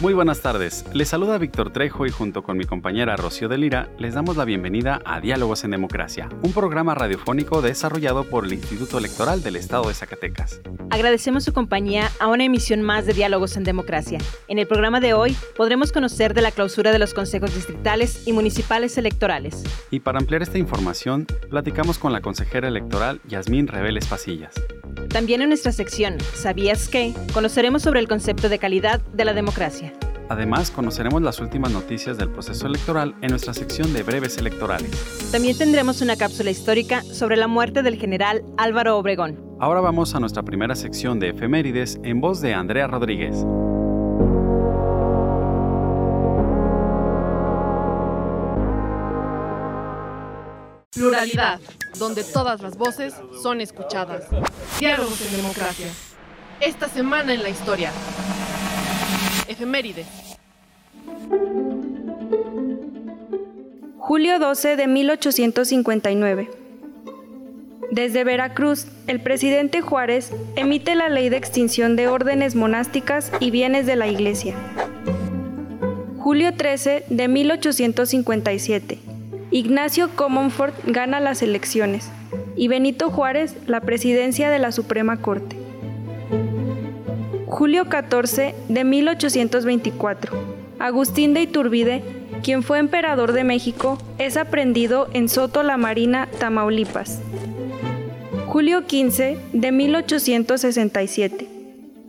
Muy buenas tardes. Les saluda Víctor Trejo y junto con mi compañera Rocío de Lira les damos la bienvenida a Diálogos en Democracia, un programa radiofónico desarrollado por el Instituto Electoral del Estado de Zacatecas. Agradecemos su compañía a una emisión más de Diálogos en Democracia. En el programa de hoy podremos conocer de la clausura de los consejos distritales y municipales electorales. Y para ampliar esta información, platicamos con la consejera electoral Yasmín Reveles Pasillas. También en nuestra sección ¿Sabías qué? conoceremos sobre el concepto de calidad de la democracia. Además, conoceremos las últimas noticias del proceso electoral en nuestra sección de breves electorales. También tendremos una cápsula histórica sobre la muerte del general Álvaro Obregón. Ahora vamos a nuestra primera sección de efemérides en voz de Andrea Rodríguez. Pluralidad, donde todas las voces son escuchadas. Diálogos en democracia. Esta semana en la historia. Efemérides. Julio 12 de 1859. Desde Veracruz, el presidente Juárez emite la ley de extinción de órdenes monásticas y bienes de la Iglesia. Julio 13 de 1857. Ignacio Comonfort gana las elecciones y Benito Juárez la presidencia de la Suprema Corte. Julio 14 de 1824. Agustín de Iturbide, quien fue emperador de México, es aprendido en Soto la Marina, Tamaulipas. Julio 15 de 1867.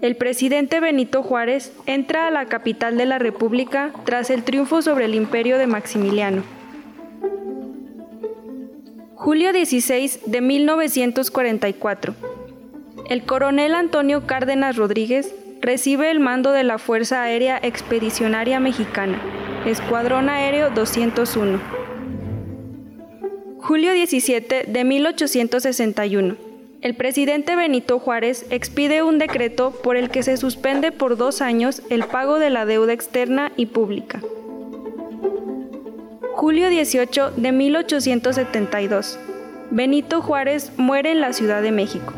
El presidente Benito Juárez entra a la capital de la República tras el triunfo sobre el imperio de Maximiliano. Julio 16 de 1944. El coronel Antonio Cárdenas Rodríguez recibe el mando de la Fuerza Aérea Expedicionaria Mexicana, Escuadrón Aéreo 201. Julio 17 de 1861. El presidente Benito Juárez expide un decreto por el que se suspende por dos años el pago de la deuda externa y pública. Julio 18 de 1872. Benito Juárez muere en la Ciudad de México.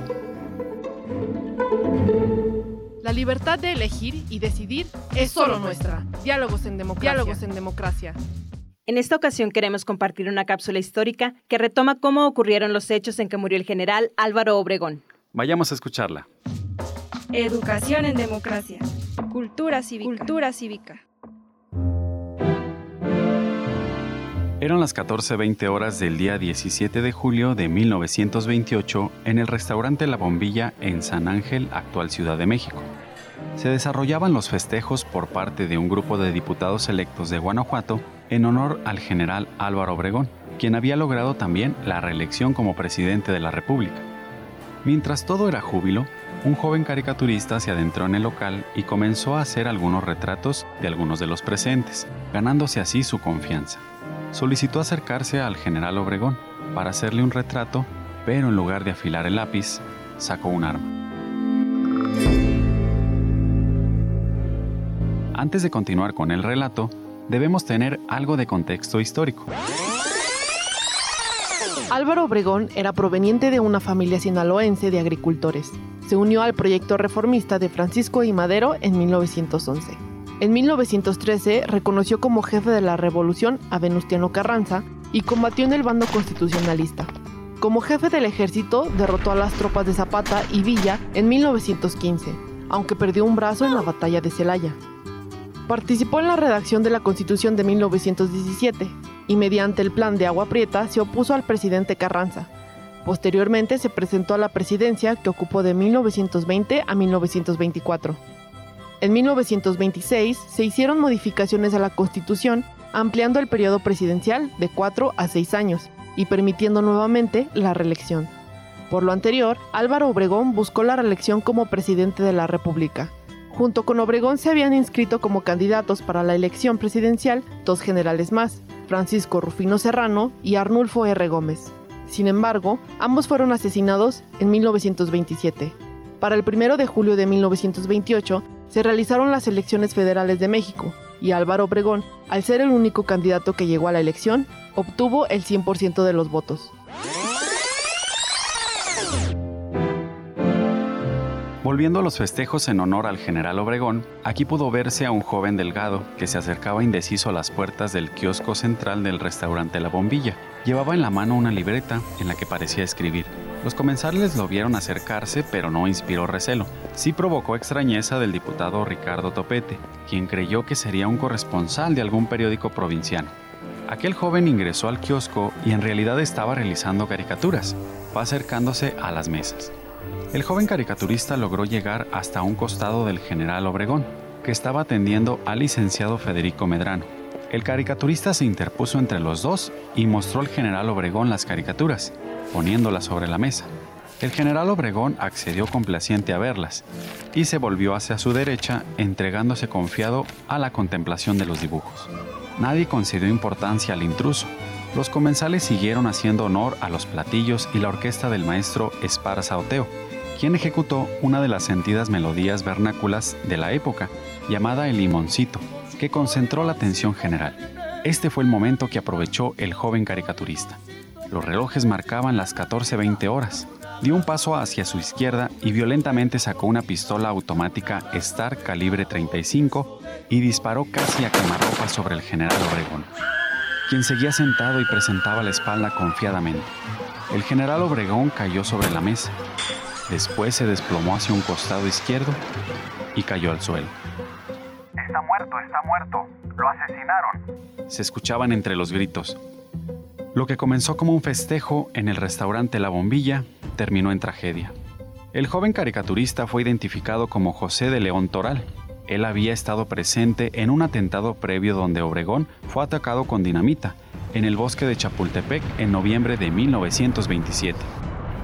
La libertad de elegir y decidir es solo nuestra. Diálogos en democracia. Diálogos en democracia. En esta ocasión queremos compartir una cápsula histórica que retoma cómo ocurrieron los hechos en que murió el general Álvaro Obregón. Vayamos a escucharla. Educación en democracia. Cultura cívica. Cultura cívica. Eran las 14.20 horas del día 17 de julio de 1928 en el restaurante La Bombilla en San Ángel, actual Ciudad de México. Se desarrollaban los festejos por parte de un grupo de diputados electos de Guanajuato en honor al general Álvaro Obregón, quien había logrado también la reelección como presidente de la República. Mientras todo era júbilo, un joven caricaturista se adentró en el local y comenzó a hacer algunos retratos de algunos de los presentes, ganándose así su confianza solicitó acercarse al general Obregón para hacerle un retrato, pero en lugar de afilar el lápiz, sacó un arma. Antes de continuar con el relato, debemos tener algo de contexto histórico. Álvaro Obregón era proveniente de una familia sinaloense de agricultores. Se unió al proyecto reformista de Francisco I. Madero en 1911. En 1913 reconoció como jefe de la revolución a Venustiano Carranza y combatió en el bando constitucionalista. Como jefe del ejército derrotó a las tropas de Zapata y Villa en 1915, aunque perdió un brazo en la batalla de Celaya. Participó en la redacción de la Constitución de 1917 y mediante el plan de Agua Prieta se opuso al presidente Carranza. Posteriormente se presentó a la presidencia que ocupó de 1920 a 1924. En 1926 se hicieron modificaciones a la Constitución, ampliando el periodo presidencial de 4 a 6 años y permitiendo nuevamente la reelección. Por lo anterior, Álvaro Obregón buscó la reelección como presidente de la República. Junto con Obregón se habían inscrito como candidatos para la elección presidencial dos generales más, Francisco Rufino Serrano y Arnulfo R. Gómez. Sin embargo, ambos fueron asesinados en 1927. Para el 1 de julio de 1928 se realizaron las elecciones federales de México y Álvaro Obregón, al ser el único candidato que llegó a la elección, obtuvo el 100% de los votos. Volviendo a los festejos en honor al general Obregón, aquí pudo verse a un joven delgado que se acercaba indeciso a las puertas del kiosco central del restaurante La Bombilla. Llevaba en la mano una libreta en la que parecía escribir. Los comensales lo vieron acercarse, pero no inspiró recelo. Sí provocó extrañeza del diputado Ricardo Topete, quien creyó que sería un corresponsal de algún periódico provinciano. Aquel joven ingresó al kiosco y en realidad estaba realizando caricaturas. Fue acercándose a las mesas. El joven caricaturista logró llegar hasta un costado del general Obregón, que estaba atendiendo al licenciado Federico Medrano. El caricaturista se interpuso entre los dos y mostró al general Obregón las caricaturas poniéndolas sobre la mesa. El general Obregón accedió complaciente a verlas y se volvió hacia su derecha entregándose confiado a la contemplación de los dibujos. Nadie concedió importancia al intruso. Los comensales siguieron haciendo honor a los platillos y la orquesta del maestro Esparza Oteo, quien ejecutó una de las sentidas melodías vernáculas de la época, llamada El Limoncito, que concentró la atención general. Este fue el momento que aprovechó el joven caricaturista. Los relojes marcaban las 14.20 horas. Dio un paso hacia su izquierda y violentamente sacó una pistola automática Star calibre 35 y disparó casi a quemarropa sobre el general Obregón, quien seguía sentado y presentaba la espalda confiadamente. El general Obregón cayó sobre la mesa. Después se desplomó hacia un costado izquierdo y cayó al suelo. Está muerto, está muerto. Lo asesinaron. Se escuchaban entre los gritos. Lo que comenzó como un festejo en el restaurante La Bombilla terminó en tragedia. El joven caricaturista fue identificado como José de León Toral. Él había estado presente en un atentado previo donde Obregón fue atacado con dinamita en el bosque de Chapultepec en noviembre de 1927.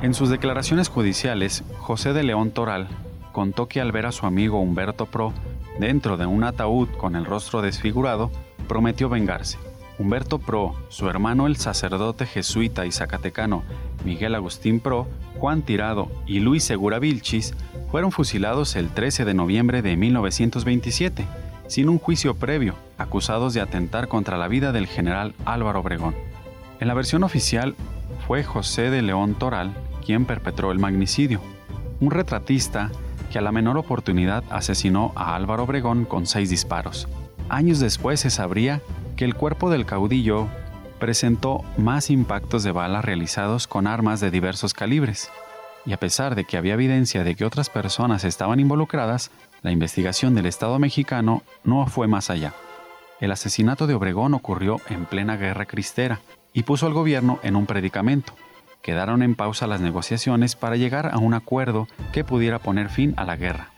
En sus declaraciones judiciales, José de León Toral contó que al ver a su amigo Humberto Pro dentro de un ataúd con el rostro desfigurado, prometió vengarse. Humberto Pro, su hermano el sacerdote jesuita y zacatecano Miguel Agustín Pro, Juan Tirado y Luis Segura Vilchis fueron fusilados el 13 de noviembre de 1927, sin un juicio previo, acusados de atentar contra la vida del general Álvaro Obregón. En la versión oficial fue José de León Toral quien perpetró el magnicidio, un retratista que a la menor oportunidad asesinó a Álvaro Obregón con seis disparos. Años después se sabría que el cuerpo del caudillo presentó más impactos de bala realizados con armas de diversos calibres, y a pesar de que había evidencia de que otras personas estaban involucradas, la investigación del Estado mexicano no fue más allá. El asesinato de Obregón ocurrió en plena guerra cristera y puso al gobierno en un predicamento. Quedaron en pausa las negociaciones para llegar a un acuerdo que pudiera poner fin a la guerra.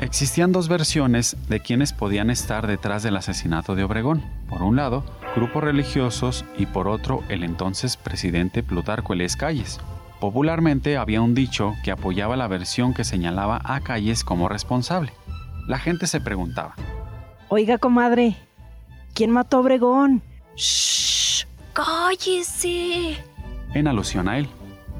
Existían dos versiones de quienes podían estar detrás del asesinato de Obregón. Por un lado, grupos religiosos y por otro, el entonces presidente Plutarco Elias Calles. Popularmente había un dicho que apoyaba la versión que señalaba a Calles como responsable. La gente se preguntaba: Oiga, comadre, ¿quién mató a Obregón? ¡Shh! ¡Cállese! En alusión a él.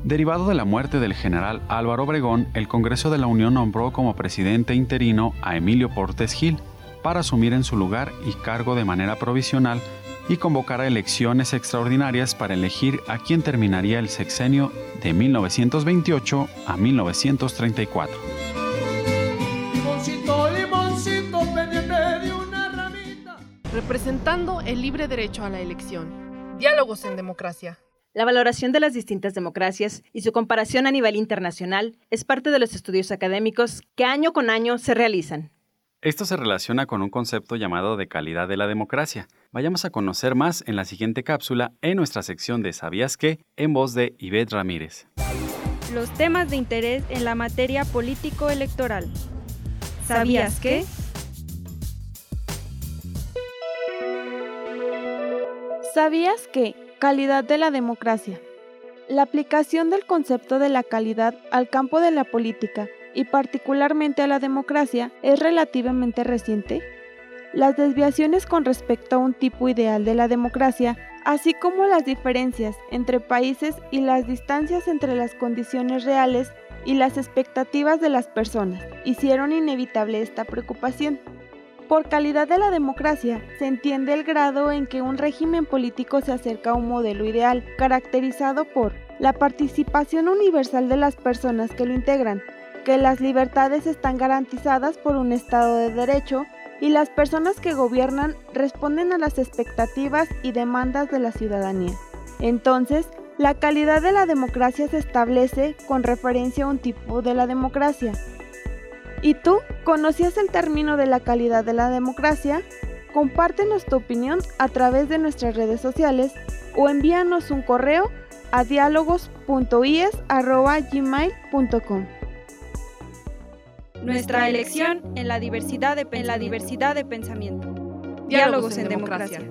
Derivado de la muerte del general Álvaro Obregón, el Congreso de la Unión nombró como presidente interino a Emilio Portes Gil para asumir en su lugar y cargo de manera provisional y convocar a elecciones extraordinarias para elegir a quien terminaría el sexenio de 1928 a 1934. Representando el libre derecho a la elección. Diálogos en democracia. La valoración de las distintas democracias y su comparación a nivel internacional es parte de los estudios académicos que año con año se realizan. Esto se relaciona con un concepto llamado de calidad de la democracia. Vayamos a conocer más en la siguiente cápsula en nuestra sección de ¿Sabías qué? en voz de Ivette Ramírez. Los temas de interés en la materia político-electoral. ¿Sabías qué? ¿Sabías qué? Calidad de la democracia? La aplicación del concepto de la calidad al campo de la política y particularmente a la democracia es relativamente reciente. Las desviaciones con respecto a un tipo ideal de la democracia, así como las diferencias entre países y las distancias entre las condiciones reales y las expectativas de las personas, hicieron inevitable esta preocupación. Por calidad de la democracia se entiende el grado en que un régimen político se acerca a un modelo ideal, caracterizado por la participación universal de las personas que lo integran, que las libertades están garantizadas por un Estado de Derecho y las personas que gobiernan responden a las expectativas y demandas de la ciudadanía. Entonces, la calidad de la democracia se establece con referencia a un tipo de la democracia, ¿Y tú conocías el término de la calidad de la democracia? Compártenos tu opinión a través de nuestras redes sociales o envíanos un correo a diálogos.ies.gmail.com. Nuestra elección en la diversidad de, en la diversidad de pensamiento. Diálogos en democracia.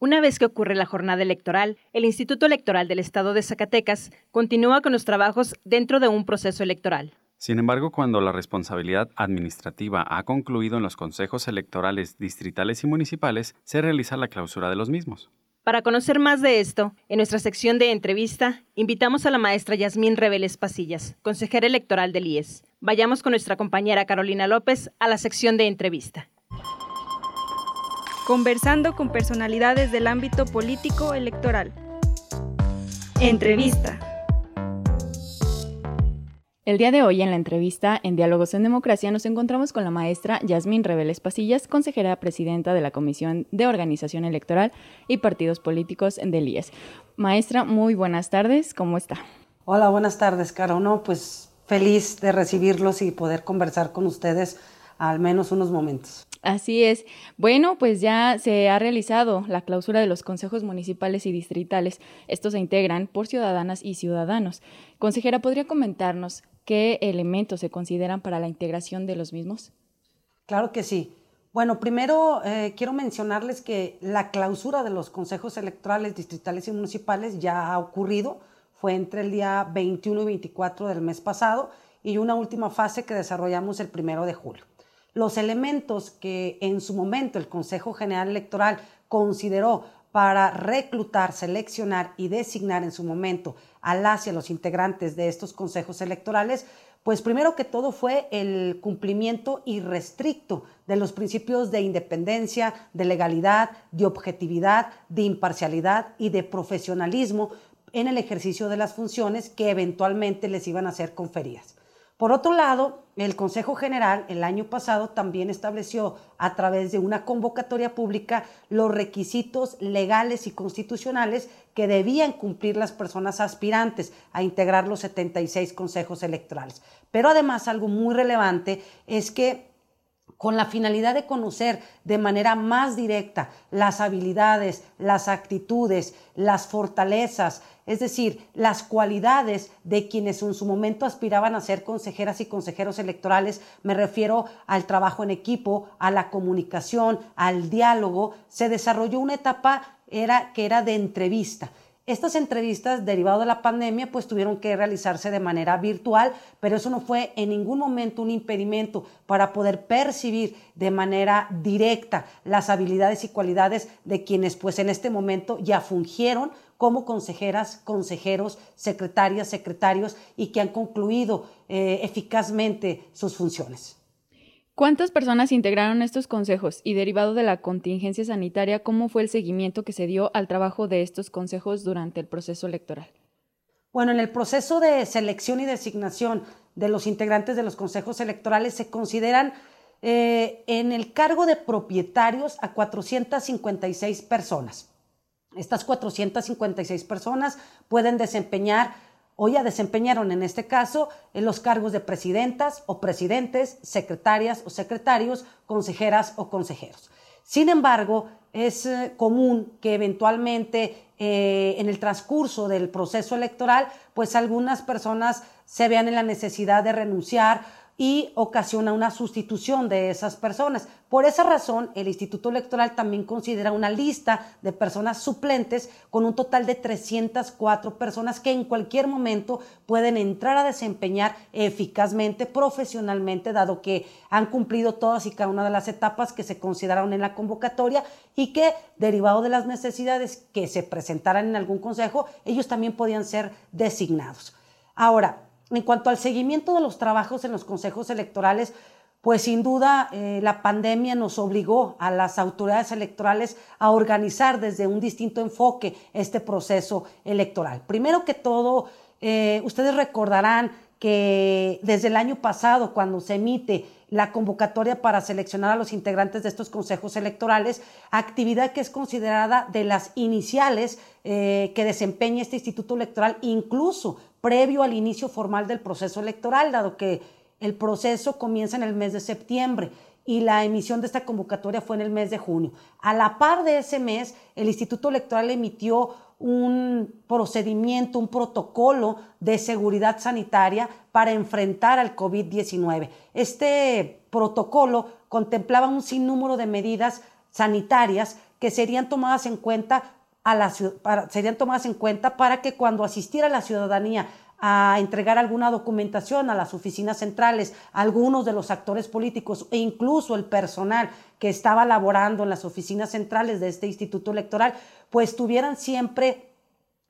Una vez que ocurre la jornada electoral, el Instituto Electoral del Estado de Zacatecas continúa con los trabajos dentro de un proceso electoral. Sin embargo, cuando la responsabilidad administrativa ha concluido en los consejos electorales distritales y municipales, se realiza la clausura de los mismos. Para conocer más de esto, en nuestra sección de entrevista, invitamos a la maestra Yasmín Reveles Pasillas, consejera electoral del IES. Vayamos con nuestra compañera Carolina López a la sección de entrevista. Conversando con personalidades del ámbito político electoral. Entrevista. El día de hoy en la entrevista en Diálogos en Democracia nos encontramos con la maestra Yasmín Reveles Pasillas, consejera presidenta de la Comisión de Organización Electoral y Partidos Políticos del IES. Maestra, muy buenas tardes, ¿cómo está? Hola, buenas tardes, Caro. No, pues feliz de recibirlos y poder conversar con ustedes al menos unos momentos. Así es. Bueno, pues ya se ha realizado la clausura de los consejos municipales y distritales. Estos se integran por ciudadanas y ciudadanos. Consejera, ¿podría comentarnos qué elementos se consideran para la integración de los mismos? Claro que sí. Bueno, primero eh, quiero mencionarles que la clausura de los consejos electorales distritales y municipales ya ha ocurrido. Fue entre el día 21 y 24 del mes pasado y una última fase que desarrollamos el primero de julio. Los elementos que en su momento el Consejo General Electoral consideró para reclutar, seleccionar y designar en su momento a las y los integrantes de estos consejos electorales, pues primero que todo fue el cumplimiento irrestricto de los principios de independencia, de legalidad, de objetividad, de imparcialidad y de profesionalismo en el ejercicio de las funciones que eventualmente les iban a ser conferidas. Por otro lado, el Consejo General el año pasado también estableció a través de una convocatoria pública los requisitos legales y constitucionales que debían cumplir las personas aspirantes a integrar los 76 consejos electorales. Pero además algo muy relevante es que con la finalidad de conocer de manera más directa las habilidades, las actitudes, las fortalezas, es decir, las cualidades de quienes en su momento aspiraban a ser consejeras y consejeros electorales, me refiero al trabajo en equipo, a la comunicación, al diálogo, se desarrolló una etapa era, que era de entrevista. Estas entrevistas, derivado de la pandemia, pues tuvieron que realizarse de manera virtual, pero eso no fue en ningún momento un impedimento para poder percibir de manera directa las habilidades y cualidades de quienes pues en este momento ya fungieron como consejeras, consejeros, secretarias, secretarios y que han concluido eh, eficazmente sus funciones. ¿Cuántas personas integraron estos consejos? Y derivado de la contingencia sanitaria, ¿cómo fue el seguimiento que se dio al trabajo de estos consejos durante el proceso electoral? Bueno, en el proceso de selección y designación de los integrantes de los consejos electorales se consideran eh, en el cargo de propietarios a 456 personas. Estas 456 personas pueden desempeñar o ya desempeñaron en este caso en los cargos de presidentas o presidentes, secretarias o secretarios, consejeras o consejeros. Sin embargo, es eh, común que eventualmente eh, en el transcurso del proceso electoral, pues algunas personas se vean en la necesidad de renunciar y ocasiona una sustitución de esas personas. Por esa razón, el Instituto Electoral también considera una lista de personas suplentes con un total de 304 personas que en cualquier momento pueden entrar a desempeñar eficazmente, profesionalmente, dado que han cumplido todas y cada una de las etapas que se consideraron en la convocatoria y que, derivado de las necesidades que se presentaran en algún consejo, ellos también podían ser designados. Ahora, en cuanto al seguimiento de los trabajos en los consejos electorales, pues sin duda eh, la pandemia nos obligó a las autoridades electorales a organizar desde un distinto enfoque este proceso electoral. Primero que todo, eh, ustedes recordarán que desde el año pasado, cuando se emite la convocatoria para seleccionar a los integrantes de estos consejos electorales, actividad que es considerada de las iniciales eh, que desempeña este instituto electoral, incluso previo al inicio formal del proceso electoral, dado que el proceso comienza en el mes de septiembre y la emisión de esta convocatoria fue en el mes de junio. A la par de ese mes, el Instituto Electoral emitió un procedimiento, un protocolo de seguridad sanitaria para enfrentar al COVID-19. Este protocolo contemplaba un sinnúmero de medidas sanitarias que serían tomadas en cuenta a la, para, serían tomadas en cuenta para que cuando asistiera la ciudadanía a entregar alguna documentación a las oficinas centrales, algunos de los actores políticos e incluso el personal que estaba laborando en las oficinas centrales de este instituto electoral, pues tuvieran siempre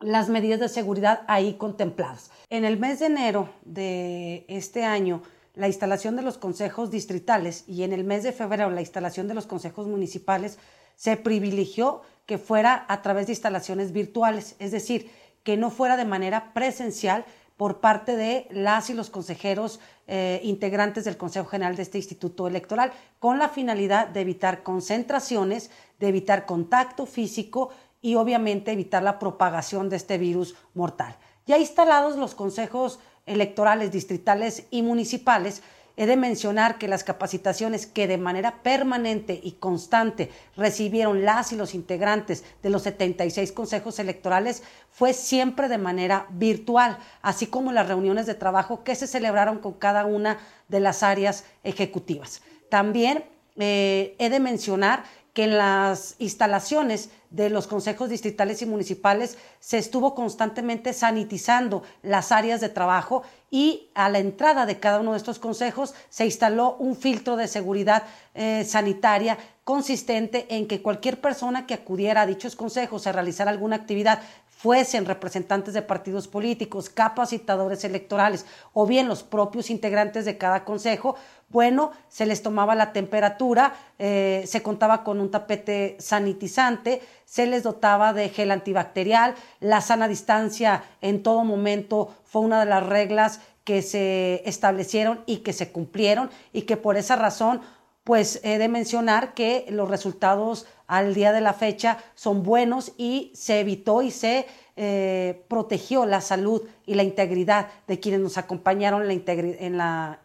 las medidas de seguridad ahí contempladas. En el mes de enero de este año, la instalación de los consejos distritales y en el mes de febrero la instalación de los consejos municipales se privilegió que fuera a través de instalaciones virtuales, es decir, que no fuera de manera presencial por parte de las y los consejeros eh, integrantes del Consejo General de este Instituto Electoral, con la finalidad de evitar concentraciones, de evitar contacto físico y obviamente evitar la propagación de este virus mortal. Ya instalados los consejos electorales distritales y municipales, He de mencionar que las capacitaciones que de manera permanente y constante recibieron las y los integrantes de los 76 consejos electorales fue siempre de manera virtual, así como las reuniones de trabajo que se celebraron con cada una de las áreas ejecutivas. También eh, he de mencionar que en las instalaciones de los consejos distritales y municipales se estuvo constantemente sanitizando las áreas de trabajo y a la entrada de cada uno de estos consejos se instaló un filtro de seguridad eh, sanitaria consistente en que cualquier persona que acudiera a dichos consejos a realizar alguna actividad fuesen representantes de partidos políticos, capacitadores electorales o bien los propios integrantes de cada consejo, bueno, se les tomaba la temperatura, eh, se contaba con un tapete sanitizante, se les dotaba de gel antibacterial, la sana distancia en todo momento fue una de las reglas que se establecieron y que se cumplieron y que por esa razón pues he de mencionar que los resultados al día de la fecha son buenos y se evitó y se eh, protegió la salud y la integridad de quienes nos acompañaron en la, en la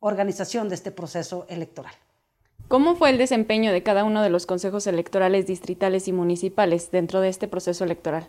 organización de este proceso electoral. ¿Cómo fue el desempeño de cada uno de los consejos electorales distritales y municipales dentro de este proceso electoral?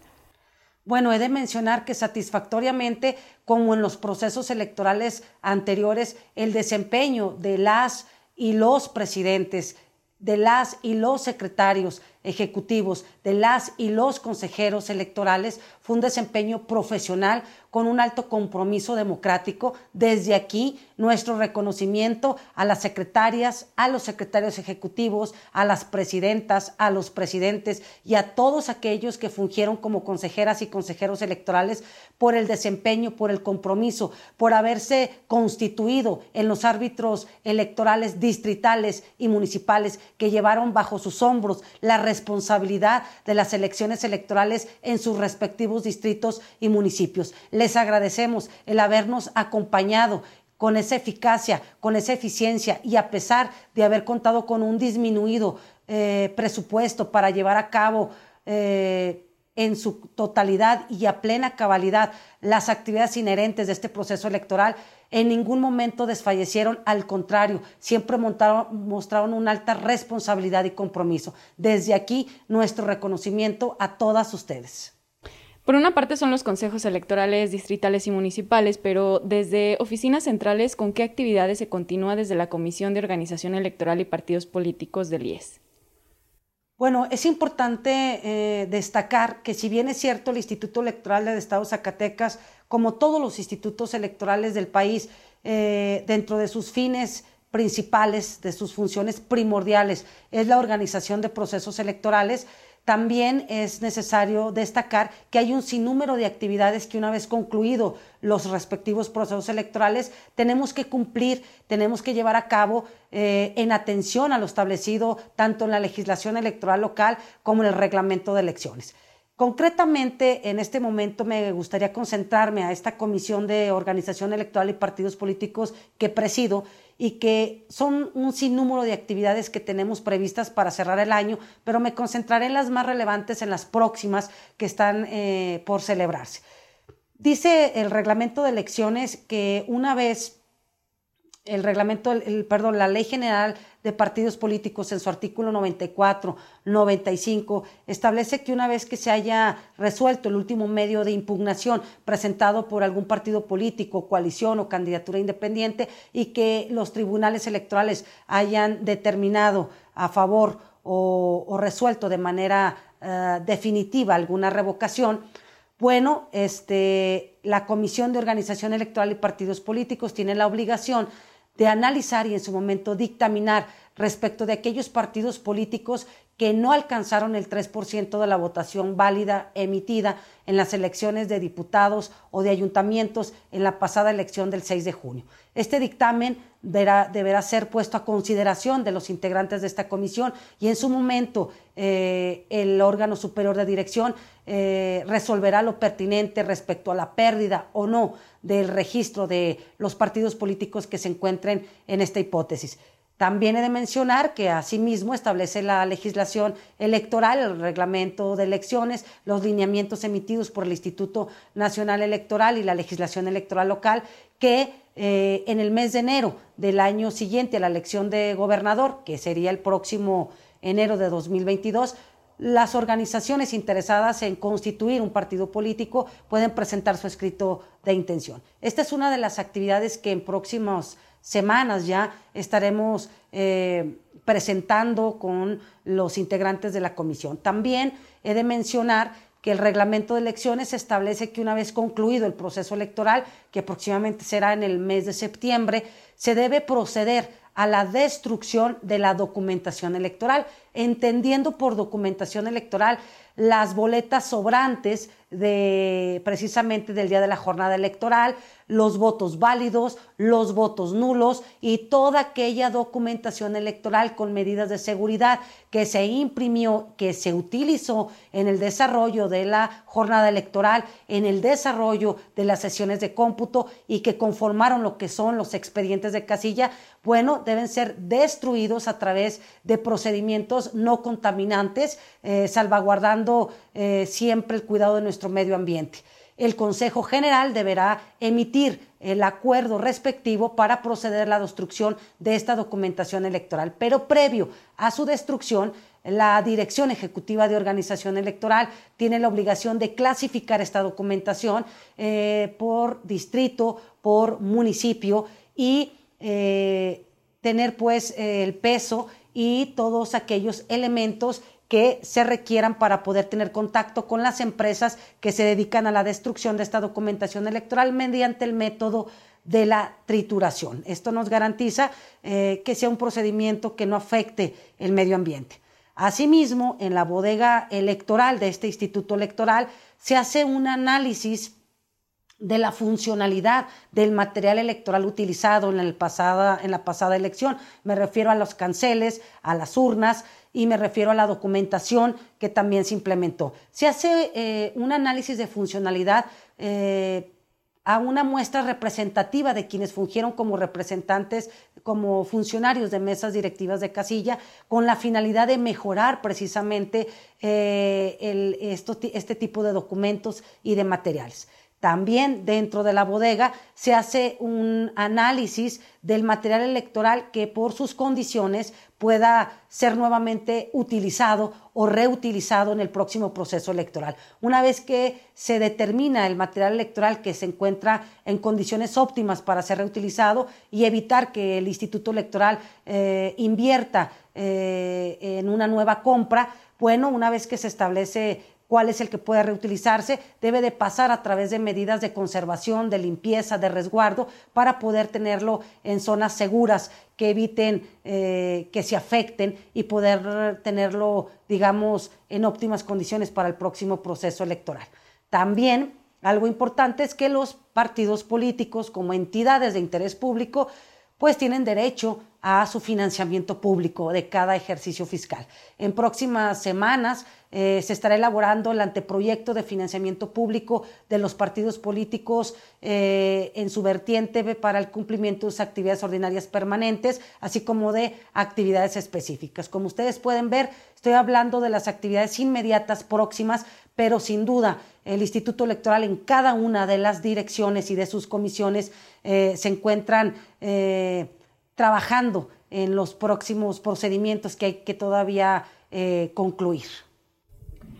Bueno, he de mencionar que satisfactoriamente, como en los procesos electorales anteriores, el desempeño de las y los presidentes, de las y los secretarios ejecutivos, de las y los consejeros electorales fue un desempeño profesional con un alto compromiso democrático. Desde aquí, nuestro reconocimiento a las secretarias, a los secretarios ejecutivos, a las presidentas, a los presidentes y a todos aquellos que fungieron como consejeras y consejeros electorales por el desempeño, por el compromiso, por haberse constituido en los árbitros electorales distritales y municipales que llevaron bajo sus hombros la responsabilidad de las elecciones electorales en sus respectivos distritos y municipios. Les agradecemos el habernos acompañado con esa eficacia, con esa eficiencia y a pesar de haber contado con un disminuido eh, presupuesto para llevar a cabo eh, en su totalidad y a plena cabalidad las actividades inherentes de este proceso electoral, en ningún momento desfallecieron, al contrario, siempre mostraron una alta responsabilidad y compromiso. Desde aquí, nuestro reconocimiento a todas ustedes. Por una parte son los consejos electorales distritales y municipales, pero desde oficinas centrales, ¿con qué actividades se continúa desde la Comisión de Organización Electoral y Partidos Políticos del IES? Bueno, es importante eh, destacar que si bien es cierto el Instituto Electoral del Estado de Zacatecas, como todos los institutos electorales del país, eh, dentro de sus fines principales, de sus funciones primordiales, es la organización de procesos electorales, también es necesario destacar que hay un sinnúmero de actividades que una vez concluido los respectivos procesos electorales tenemos que cumplir, tenemos que llevar a cabo eh, en atención a lo establecido tanto en la legislación electoral local como en el reglamento de elecciones. Concretamente, en este momento me gustaría concentrarme a esta Comisión de Organización Electoral y Partidos Políticos que presido y que son un sinnúmero de actividades que tenemos previstas para cerrar el año, pero me concentraré en las más relevantes, en las próximas que están eh, por celebrarse. Dice el reglamento de elecciones que una vez el reglamento, el, perdón, la ley general de partidos políticos en su artículo 94, 95, establece que una vez que se haya resuelto el último medio de impugnación presentado por algún partido político, coalición o candidatura independiente y que los tribunales electorales hayan determinado a favor o, resuelto de manera eh, definitiva alguna revocación, bueno, este, la Comisión de Organización Electoral y Partidos Políticos tiene la obligación de analizar y en su momento dictaminar respecto de aquellos partidos políticos que no alcanzaron el 3% de la votación válida emitida en las elecciones de diputados o de ayuntamientos en la pasada elección del 6 de junio. Este dictamen deberá, ser puesto a consideración de los integrantes de esta comisión y en su momento eh, el órgano superior de dirección eh, resolverá lo pertinente respecto a la pérdida o no del registro de los partidos políticos que se encuentren en esta hipótesis. También he de mencionar que asimismo establece la legislación electoral, el reglamento de elecciones, los lineamientos emitidos por el Instituto Nacional Electoral y la legislación electoral local, que eh, en el mes de enero del año siguiente a la elección de gobernador, que sería el próximo enero de 2022, las organizaciones interesadas en constituir un partido político pueden presentar su escrito de intención. Esta es una de las actividades que en próximos semanas ya estaremos eh, presentando con los integrantes de la comisión. También he de mencionar que el reglamento de elecciones establece que una vez concluido el proceso electoral, que próximamente será en el mes de septiembre, se debe proceder a la destrucción de la documentación electoral, entendiendo por documentación electoral las boletas sobrantes de precisamente del día de la jornada electoral, los votos válidos, los votos nulos y toda aquella documentación electoral con medidas de seguridad que se imprimió, que se utilizó en el desarrollo de la jornada electoral, en el desarrollo de las sesiones de cómputo y que conformaron lo que son los expedientes de casilla, bueno, deben ser destruidos a través de procedimientos no contaminantes, eh, salvaguardando eh, siempre el cuidado de nuestro medio ambiente. El Consejo General deberá emitir el acuerdo respectivo para proceder a la destrucción de esta documentación electoral. Pero previo a su destrucción, la Dirección Ejecutiva de Organización Electoral tiene la obligación de clasificar esta documentación eh, por distrito, por municipio y tener pues el peso y todos aquellos elementos que se requieran para poder tener contacto con las empresas que se dedican a la destrucción de esta documentación electoral mediante el método de la trituración. Esto nos garantiza eh, que sea un procedimiento que no afecte el medio ambiente. Asimismo, en la bodega electoral de este instituto electoral se hace un análisis de la funcionalidad del material electoral utilizado en, el pasada, en la pasada elección. Me refiero a los canceles, a las urnas, y me refiero a la documentación que también se implementó. Se hace eh, un análisis de funcionalidad eh, a una muestra representativa de quienes fungieron como representantes, como funcionarios de mesas directivas de casilla, con la finalidad de mejorar precisamente eh, este tipo de documentos y de materiales. También dentro de la bodega se hace un análisis del material electoral que por sus condiciones pueda ser nuevamente utilizado o reutilizado en el próximo proceso electoral. Una vez que se determina el material electoral que se encuentra en condiciones óptimas para ser reutilizado y evitar que el Instituto Electoral eh, invierta eh, en una nueva compra, bueno, una vez que se establece cuál es el que puede reutilizarse, debe de pasar a través de medidas de conservación, de limpieza, de resguardo, para poder tenerlo en zonas seguras que eviten eh, que se afecten y poder tenerlo, digamos, en óptimas condiciones para el próximo proceso electoral. También algo importante es que los partidos políticos como entidades de interés público pues tienen derecho a su financiamiento público de cada ejercicio fiscal. En próximas semanas eh, se estará elaborando el anteproyecto de financiamiento público de los partidos políticos eh, en su vertiente para el cumplimiento de sus actividades ordinarias permanentes, así como de actividades específicas. Como ustedes pueden ver, estoy hablando de las actividades inmediatas próximas, pero sin duda el Instituto Electoral en cada una de las direcciones y de sus comisiones eh, se encuentran trabajando en los próximos procedimientos que hay que todavía eh, concluir.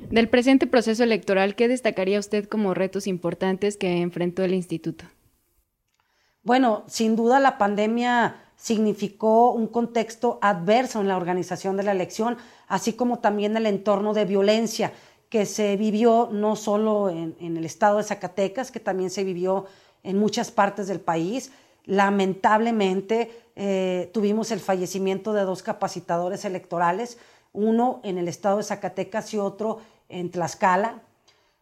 Del presente proceso electoral, ¿qué destacaría usted como retos importantes que enfrentó el instituto? Bueno, sin duda la pandemia significó un contexto adverso en la organización de la elección, así como también el entorno de violencia que se vivió no solo en, el estado de Zacatecas, que también se vivió en muchas partes del país. Lamentablemente, eh, tuvimos el fallecimiento de dos capacitadores electorales, uno en el estado de Zacatecas y otro en Tlaxcala.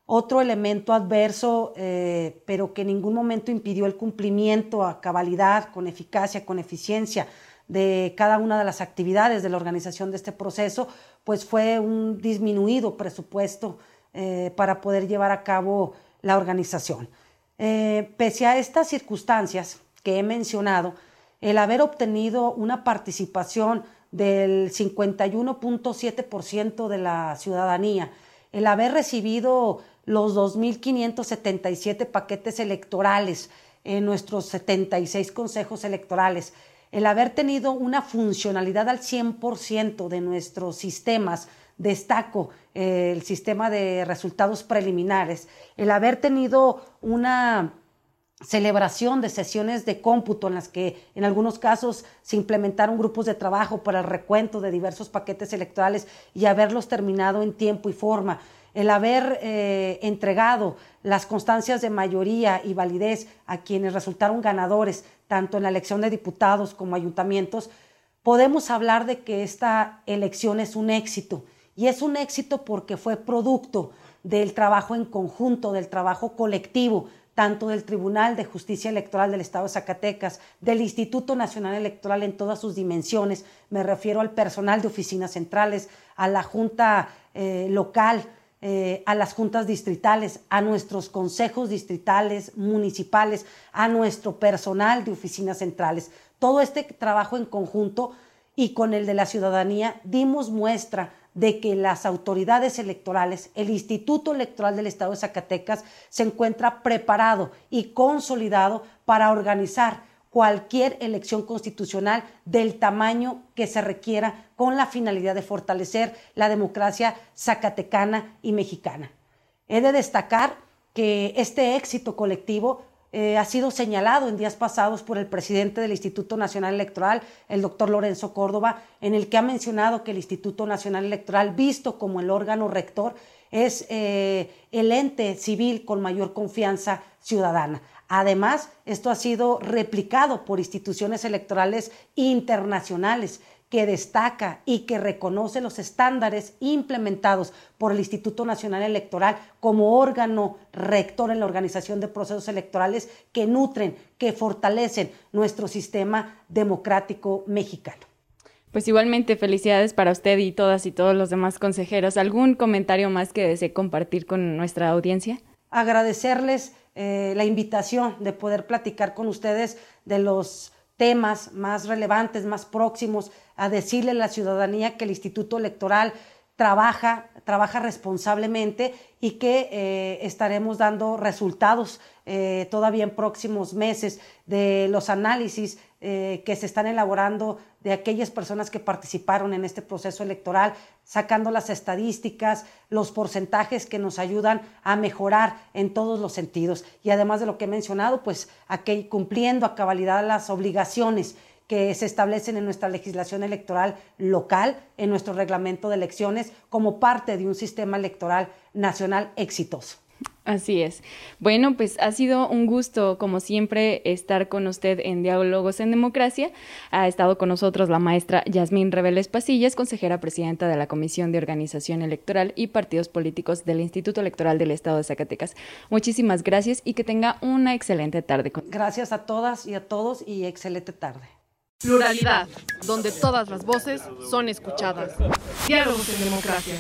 Otro elemento adverso, eh, pero que en ningún momento impidió el cumplimiento a cabalidad, con eficacia, con eficiencia de cada una de las actividades de la organización de este proceso, pues fue un disminuido presupuesto eh, para poder llevar a cabo la organización. pese a estas circunstancias que he mencionado, el haber obtenido una participación del 51.7% de la ciudadanía, el haber recibido los 2.577 paquetes electorales en nuestros 76 consejos electorales, el haber tenido una funcionalidad al 100% de nuestros sistemas, destaco eh, el sistema de resultados preliminares, el haber tenido una celebración de sesiones de cómputo en las que en algunos casos se implementaron grupos de trabajo para el recuento de diversos paquetes electorales y haberlos terminado en tiempo y forma, el haber eh, entregado las constancias de mayoría y validez a quienes resultaron ganadores, tanto en la elección de diputados como ayuntamientos, podemos hablar de que esta elección es un éxito. Y es un éxito porque fue producto del trabajo en conjunto, del trabajo colectivo, tanto del Tribunal de Justicia Electoral del Estado de Zacatecas, del Instituto Nacional Electoral en todas sus dimensiones, me refiero al personal de oficinas centrales, a la Junta eh, local, eh, a las juntas distritales, a nuestros consejos distritales, municipales, a nuestro personal de oficinas centrales. Todo este trabajo en conjunto y con el de la ciudadanía dimos muestra de que las autoridades electorales, el Instituto Electoral del Estado de Zacatecas, se encuentra preparado y consolidado para organizar cualquier elección constitucional del tamaño que se requiera con la finalidad de fortalecer la democracia zacatecana y mexicana. He de destacar que este éxito colectivo eh, ha sido señalado en días pasados por el presidente del Instituto Nacional Electoral, el doctor Lorenzo Córdoba, en el que ha mencionado que el Instituto Nacional Electoral, visto como el órgano rector, es eh, el ente civil con mayor confianza ciudadana. Además, esto ha sido replicado por instituciones electorales internacionales que destaca y que reconoce los estándares implementados por el Instituto Nacional Electoral como órgano rector en la organización de procesos electorales que nutren, que fortalecen nuestro sistema democrático mexicano. Pues igualmente felicidades para usted y todas y todos los demás consejeros. ¿Algún comentario más que desee compartir con nuestra audiencia? Agradecerles eh, la invitación de poder platicar con ustedes de los temas más relevantes, más próximos, a decirle a la ciudadanía que el Instituto Electoral trabaja, trabaja responsablemente y que eh, estaremos dando resultados eh, todavía en próximos meses de los análisis que se están elaborando de aquellas personas que participaron en este proceso electoral, sacando las estadísticas, los porcentajes que nos ayudan a mejorar en todos los sentidos. Y además de lo que he mencionado, pues cumpliendo a cabalidad las obligaciones que se establecen en nuestra legislación electoral local, en nuestro reglamento de elecciones, como parte de un sistema electoral nacional exitoso. Así es. Bueno, pues ha sido un gusto, como siempre, estar con usted en Diálogos en Democracia. Ha estado con nosotros la maestra Yasmín Reveles Pasillas, consejera presidenta de la Comisión de Organización Electoral y Partidos Políticos del Instituto Electoral del Estado de Zacatecas. Muchísimas gracias y que tenga una excelente tarde. Gracias a todas y a todos y excelente tarde. Pluralidad, donde todas las voces son escuchadas. Diálogos en democracia.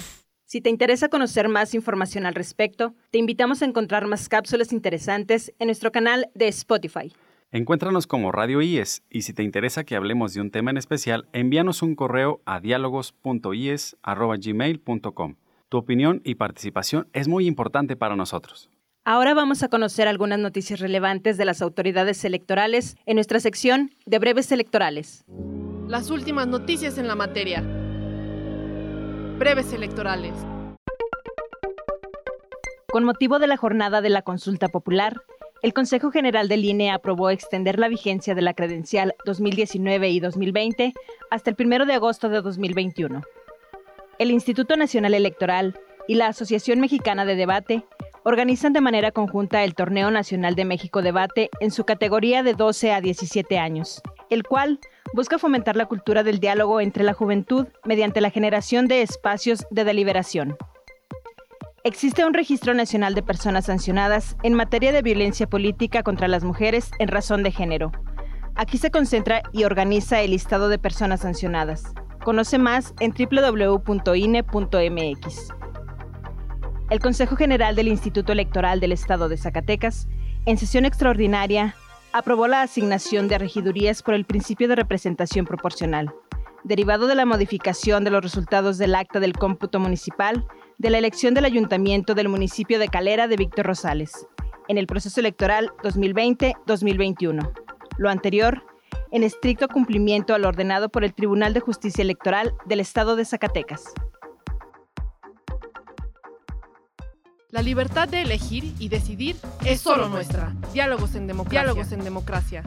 Si te interesa conocer más información al respecto, te invitamos a encontrar más cápsulas interesantes en nuestro canal de Spotify. Encuéntranos como Radio IES y si te interesa que hablemos de un tema en especial, envíanos un correo a diálogos.ies.gmail.com. Tu opinión y participación es muy importante para nosotros. Ahora vamos a conocer algunas noticias relevantes de las autoridades electorales en nuestra sección de breves electorales. Las últimas noticias en la materia. Breves electorales. Con motivo de la jornada de la consulta popular, el Consejo General del INE aprobó extender la vigencia de la credencial 2019 y 2020 hasta el 1 de agosto de 2021. El Instituto Nacional Electoral y la Asociación Mexicana de Debate organizan de manera conjunta el Torneo Nacional de México Debate en su categoría de 12 a 17 años, el cual busca fomentar la cultura del diálogo entre la juventud mediante la generación de espacios de deliberación. Existe un registro nacional de personas sancionadas en materia de violencia política contra las mujeres en razón de género. Aquí se concentra y organiza el listado de personas sancionadas. Conoce más en www.ine.mx el Consejo General del Instituto Electoral del Estado de Zacatecas, en sesión extraordinaria, aprobó la asignación de regidurías por el principio de representación proporcional, derivado de la modificación de los resultados del acta del cómputo municipal de la elección del ayuntamiento del municipio de Calera de Víctor Rosales, en el proceso electoral 2020-2021. Lo anterior, en estricto cumplimiento al ordenado por el Tribunal de Justicia Electoral del Estado de Zacatecas. La libertad de elegir y decidir es solo nuestra. Diálogos en democracia. Diálogos en democracia.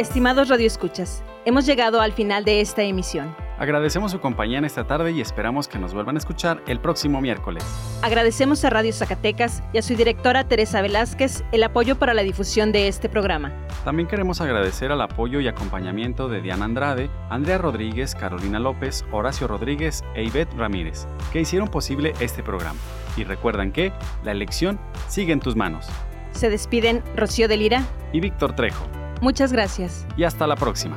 Estimados radioescuchas, hemos llegado al final de esta emisión. Agradecemos su compañía en esta tarde y esperamos que nos vuelvan a escuchar el próximo miércoles. Agradecemos a Radio Zacatecas y a su directora Teresa Velázquez el apoyo para la difusión de este programa. También queremos agradecer al apoyo y acompañamiento de Diana Andrade, Andrea Rodríguez, Carolina López, Horacio Rodríguez e Ivette Ramírez, que hicieron posible este programa. Y recuerdan que la elección sigue en tus manos. Se despiden Rocío de Lira y Víctor Trejo. Muchas gracias. Y hasta la próxima.